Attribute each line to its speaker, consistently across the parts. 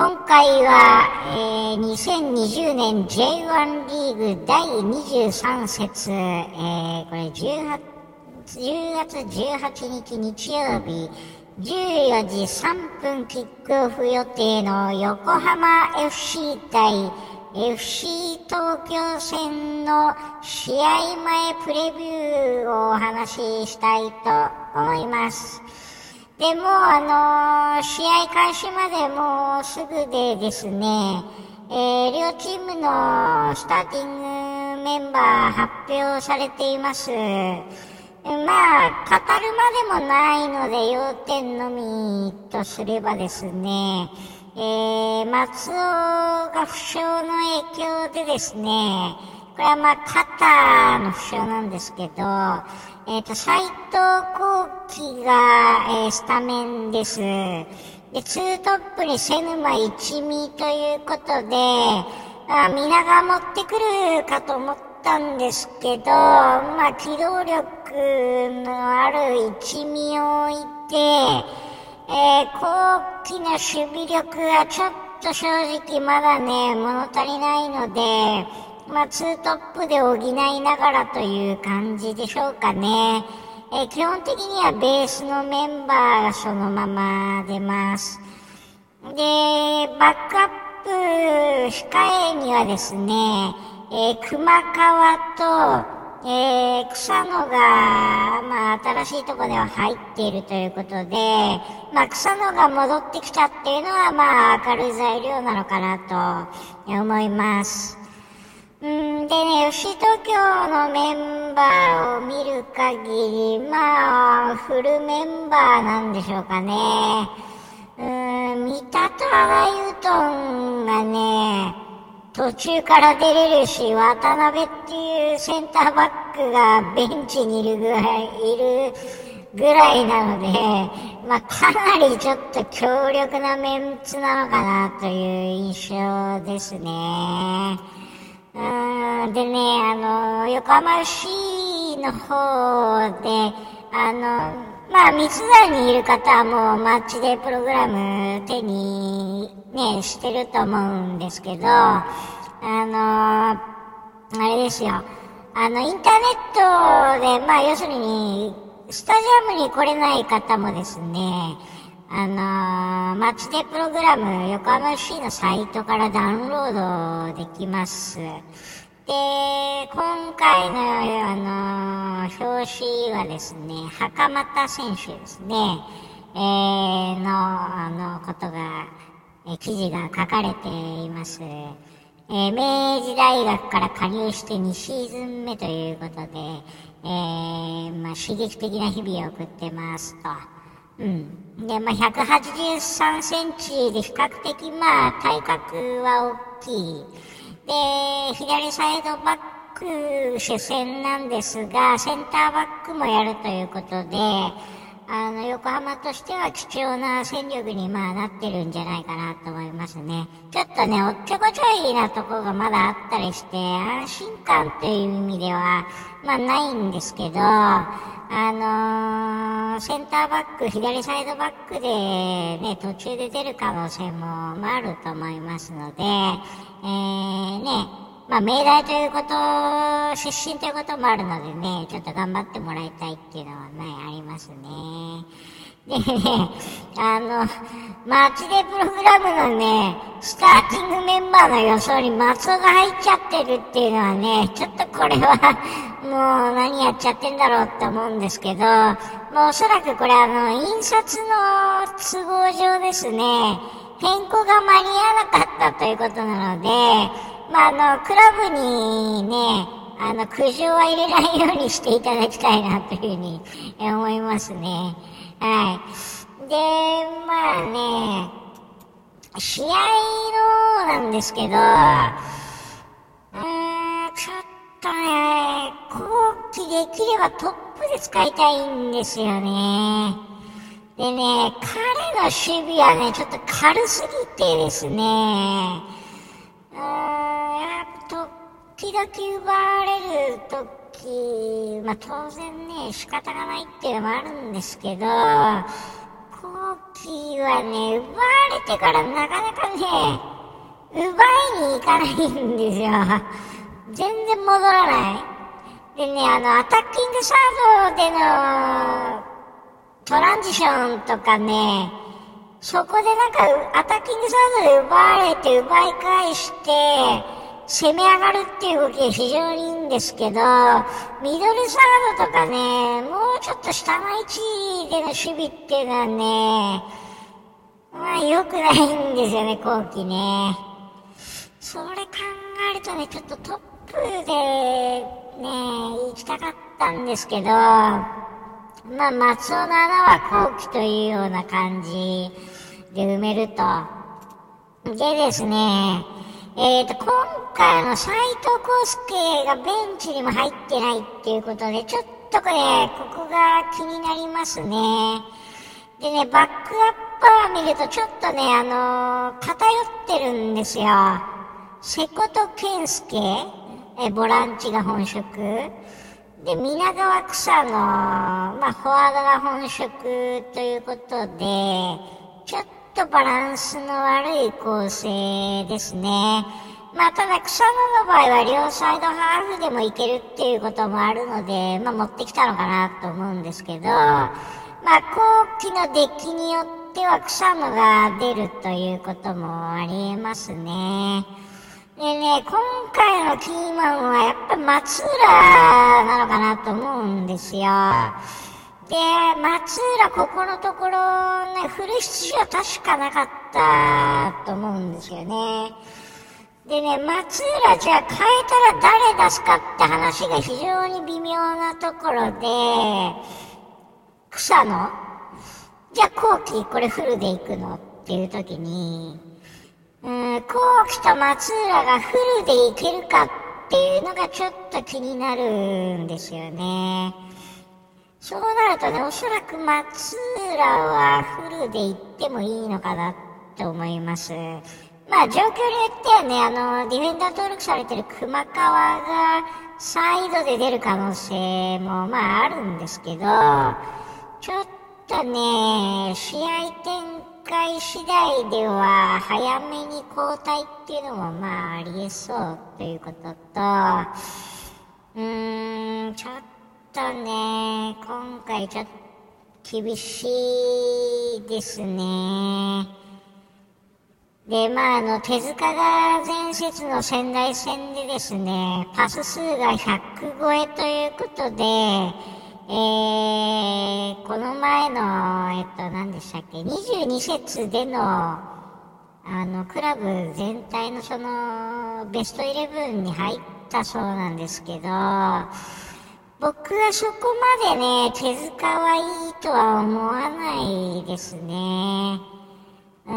Speaker 1: 今回は、えー、2020年 J1 リーグ第23節、えー、これ18 10月18日日曜日14時3分キックオフ予定の横浜 FC 対 FC 東京戦の試合前プレビューをお話ししたいと思います。でも、あの、試合開始までもうすぐでですね、えー、両チームのスターティングメンバー発表されています。まあ、語るまでもないので、要点のみとすればですね、えー、松尾が負傷の影響でですね、これはまあ、肩の負傷なんですけど、えっ、ー、と、斎藤幸喜が、えー、スタメンです。で、ツートップに瀬沼一味ということで、あ皆が持ってくるかと思ったんですけど、まあ、機動力のある一味を置いて、えー、後期の守備力がちょっと正直まだね、物足りないので、まあ、ツートップで補いながらという感じでしょうかね。え、基本的にはベースのメンバーがそのまま出ます。で、バックアップ控えにはですね、えー、熊川と、えー、草野が、まあ、新しいとこでは入っているということで、まあ、草野が戻ってきたっていうのは、まあ、明るい材料なのかなと思います。うんでね、吉東京のメンバーを見る限り、まあ、フルメンバーなんでしょうかね。うん、三田とアガユトンがね、途中から出れるし、渡辺っていうセンターバックがベンチにいるぐらい、いるぐらいなので、まあ、かなりちょっと強力なメンツなのかなという印象ですね。うんでね、あの、横浜市の方で、あの、まあ、三田にいる方はもうマッチデープログラム手にね、してると思うんですけど、あの、あれですよ。あの、インターネットで、まあ、要するに、スタジアムに来れない方もですね、あのー、マッチデプログラム横浜 FC のサイトからダウンロードできます。で、今回の、あのー、表紙はですね、袴田選手ですね、えー、の、あの、ことが、え記事が書かれています。えー、明治大学から加入して2シーズン目ということで、えー、まあ、刺激的な日々を送ってますと。うん。で、まあ、183センチで比較的、まあ、体格は大きい。で、左サイドバック主戦なんですが、センターバックもやるということで、あの、横浜としては貴重な戦力にまあなってるんじゃないかなと思いますね。ちょっとね、おっちょこちょいなとこがまだあったりして、安心感という意味では、まあないんですけど、あのー、センターバック、左サイドバックでね、途中で出る可能性も、まあ、あると思いますので、えー、ね、まあ、命題ということ、出身ということもあるのでね、ちょっと頑張ってもらいたいっていうのはね、ありますね。でね、あの、マッチデプログラムのね、スターティングメンバーの予想に松尾が入っちゃってるっていうのはね、ちょっとこれは もう何やっちゃってんだろうって思うんですけど、もうおそらくこれあの、印刷の都合上ですね、変更が間に合わなかったということなので、まあ、あの、クラブにね、あの、苦情は入れないようにしていただきたいなというふうに思いますね。はい。で、まあね、試合のなんですけど、うーん、ちょっとね、後期できればトップで使いたいんですよね。でね、彼の守備はね、ちょっと軽すぎてですね、時々奪われる時、まあ当然ね、仕方がないっていうのもあるんですけど、後期はね、奪われてからなかなかね、奪いに行かないんですよ。全然戻らない。でね、あの、アタッキングサードでのトランジションとかね、そこでなんか、アタッキングサードで奪われて奪い返して、攻め上がるっていう動きが非常にいいんですけど、ミドルサードとかね、もうちょっと下の位置での守備っていうのはね、まあ良くないんですよね、後期ね。それ考えるとね、ちょっとトップでね、行きたかったんですけど、まあ、松尾の穴は後期というような感じで埋めると。でですね、えっ、ー、と、今回の斎藤康介がベンチにも入ってないっていうことで、ちょっとこれ、ここが気になりますね。でね、バックアッパー見るとちょっとね、あのー、偏ってるんですよ。瀬古と健介、え、ボランチが本職。で、皆川草の、まあ、フォワードが本職ということで、ちょっとバランスの悪い構成ですね。まあ、ただ草野の場合は両サイドハーフでもいけるっていうこともあるので、まあ、持ってきたのかなと思うんですけど、まあ、後期のデッキによっては草野が出るということもありえますね。でね、今回のキーマンはやっぱ松浦なのかなと思うんですよ。で、松浦ここのところね、フル出場確かなかったと思うんですよね。でね、松浦じゃあ変えたら誰出すかって話が非常に微妙なところで、草野？じゃあ後期これフルで行くのっていう時に、うん、後期と松浦がフルでいけるかっていうのがちょっと気になるんですよね。そうなるとね、おそらく松浦はフルで行ってもいいのかなと思います。まあ状況によってはね、あの、ディフェンダー登録されてる熊川がサイドで出る可能性もまああるんですけど、ちょっとね、試合展開次第では早めに交代っていうのもまあありえそうということと、うーん、ちょっととね、今回ちょっと厳しいですね。で、まあ、あの、手塚が前節の仙台戦でですね、パス数が100超えということで、えー、この前の、えっと、何でしたっけ、22節での、あの、クラブ全体のその、ベストイレブンに入ったそうなんですけど、僕はそこまでね、手塚はいいとは思わないですね。うー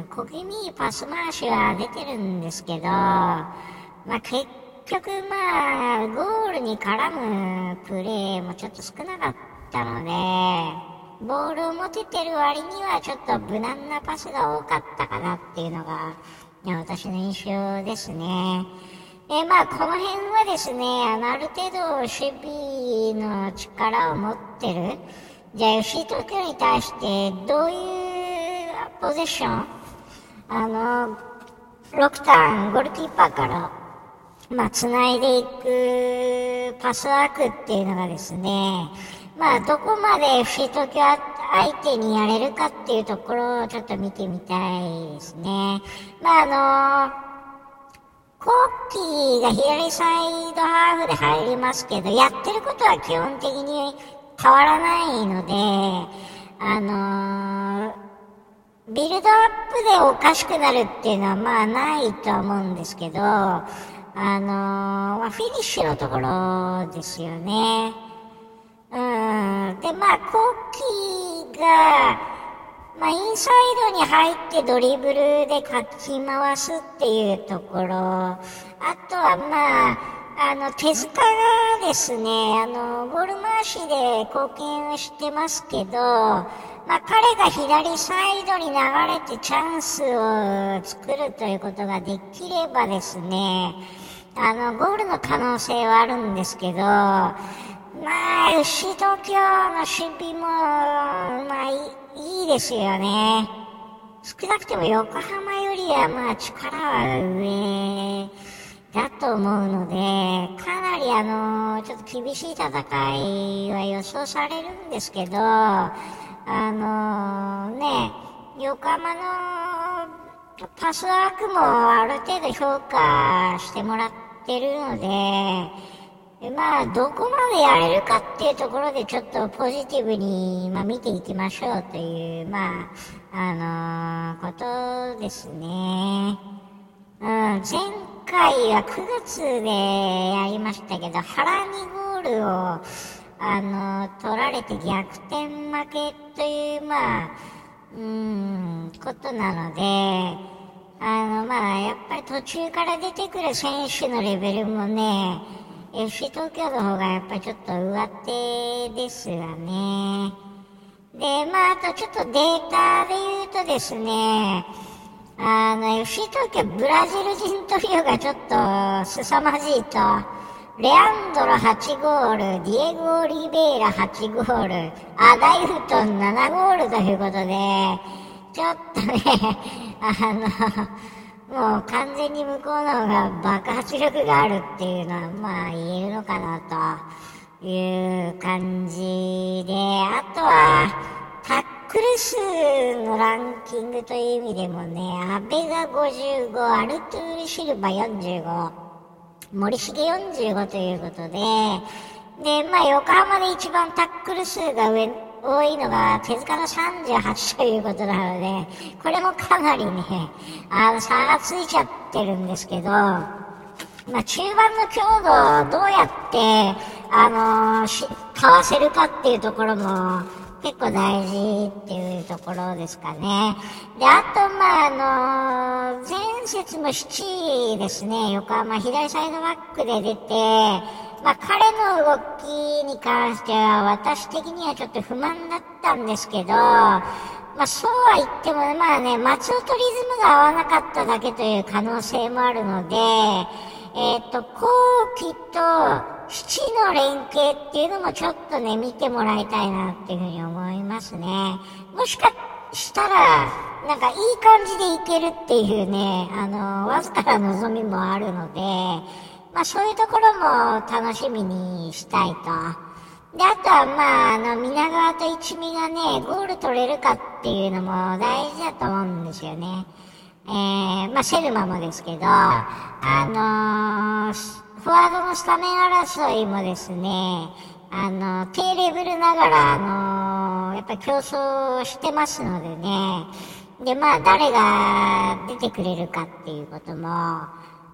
Speaker 1: ん、小気味パス回しは出てるんですけど、まあ、結局まあ、ゴールに絡むプレーもちょっと少なかったので、ボールを持ててる割にはちょっと無難なパスが多かったかなっていうのが、私の印象ですね。えまあ、この辺はですね、あの、ある程度守備の力を持ってる。じゃあ、吉井東京に対してどういうポゼッション？あの、6ターン、ゴールキーパーからまあ、繋いでいくパスワークっていうのがですね、まあ、どこまで FC 東京相手にやれるかっていうところをちょっと見てみたいですね。まあ、あのキーが左サイドハーフで入りますけど、やってることは基本的に変わらないので、あのー、ビルドアップでおかしくなるっていうのはまあないとは思うんですけど、あのー、まあ、フィニッシュのところですよね。うん。で、まあ、コッキーが、まあ、インサイドに入ってドリブルでかき回すっていうところ。あとは、まあ、あの、手塚がですね、あの、ゴール回しで貢献してますけど、まあ、彼が左サイドに流れてチャンスを作るということができればですね、あの、ゴールの可能性はあるんですけど、まあ、牛東京の守備も、まあ、いいですよね。少なくても横浜よりはまあ力は上だと思うので、かなりあの、ちょっと厳しい戦いは予想されるんですけど、あのね、横浜のパスワークもある程度評価してもらってるので、まあ、どこまでやれるかっていうところでちょっとポジティブに、まあ、見ていきましょうという、まあ、あのー、ことですね。うん、前回は9月でやりましたけど、腹にゴールを、あのー、取られて逆転負けという、まあ、うん、ことなので、あの、まあ、やっぱり途中から出てくる選手のレベルもね、FC 東京の方がやっぱりちょっと上手ですわね。で、まあ、あとちょっとデータで言うとですね、あの、FC 東京ブラジル人トリオがちょっと凄まじいと、レアンドロ8ゴール、ディエゴ・オリベイラ8ゴール、アダイフトン7ゴールということで、ちょっとね、あの、もう完全に向こうの方が爆発力があるっていうのは、まあ言えるのかなという感じで、あとは、タックル数のランキングという意味でもね、阿部が55、アルトゥール・シルバ45、森重45ということで、で、まあ、横浜で一番タックル数が上、多いのが手塚の38ということなので、これもかなりね、あの、差がついちゃってるんですけど、まあ、中盤の強度をどうやって、あのー、し、かわせるかっていうところも、結構大事っていうところですかね。で、あと、まあ、あの、前節の7位ですね、横浜左サイドバックで出て、まあ、彼の動きに関しては私的にはちょっと不満だったんですけど、まあ、そうは言っても、まあね、松尾とリズムが合わなかっただけという可能性もあるので、えっ、ー、と、後期と、七の連携っていうのもちょっとね、見てもらいたいなっていうふうに思いますね。もしかしたら、なんかいい感じでいけるっていうね、あの、わずかな望みもあるので、まあそういうところも楽しみにしたいと。で、あとはまあ、あの、皆川と一味がね、ゴール取れるかっていうのも大事だと思うんですよね。えー、まあセルマもですけど、あのーフォワードのスタメン争いもですね、あの、低レベルながら、あの、やっぱ競争してますのでね、で、まあ、誰が出てくれるかっていうことも、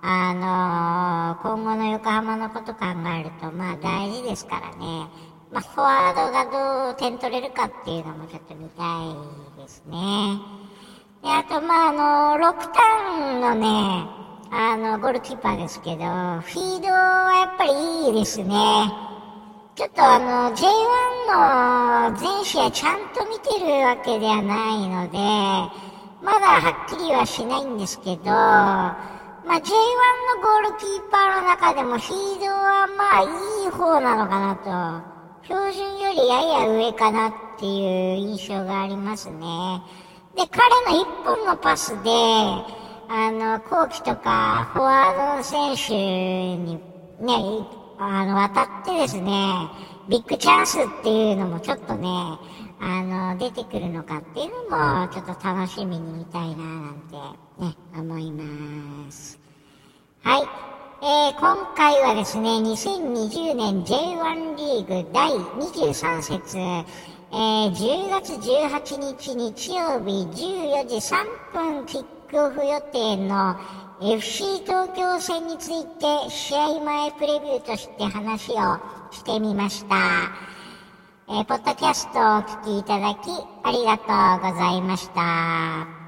Speaker 1: あの、今後の横浜のこと考えると、まあ、大事ですからね、まあ、フォワードがどう点取れるかっていうのもちょっと見たいですね。で、あと、まあ、あの、6ターンのね、あの、ゴールキーパーですけど、フィードはやっぱりいいですね。ちょっとあの、J1 の全試合ちゃんと見てるわけではないので、まだはっきりはしないんですけど、まあ、J1 のゴールキーパーの中でもフィードはまあいい方なのかなと、標準よりやや上かなっていう印象がありますね。で、彼の一本のパスで、あの、後期とか、フォワードの選手にね、あの、渡ってですね、ビッグチャンスっていうのもちょっとね、あの、出てくるのかっていうのも、ちょっと楽しみに見たいな、なんて、ね、思います。はい。えー、今回はですね、2020年 J1 リーグ第23節、えー、10月18日日曜日14時3分キッククオフ予定の FC 東京戦について試合前プレビューとして話をしてみました。えー、ポッドキャストをお聞きいただきありがとうございました。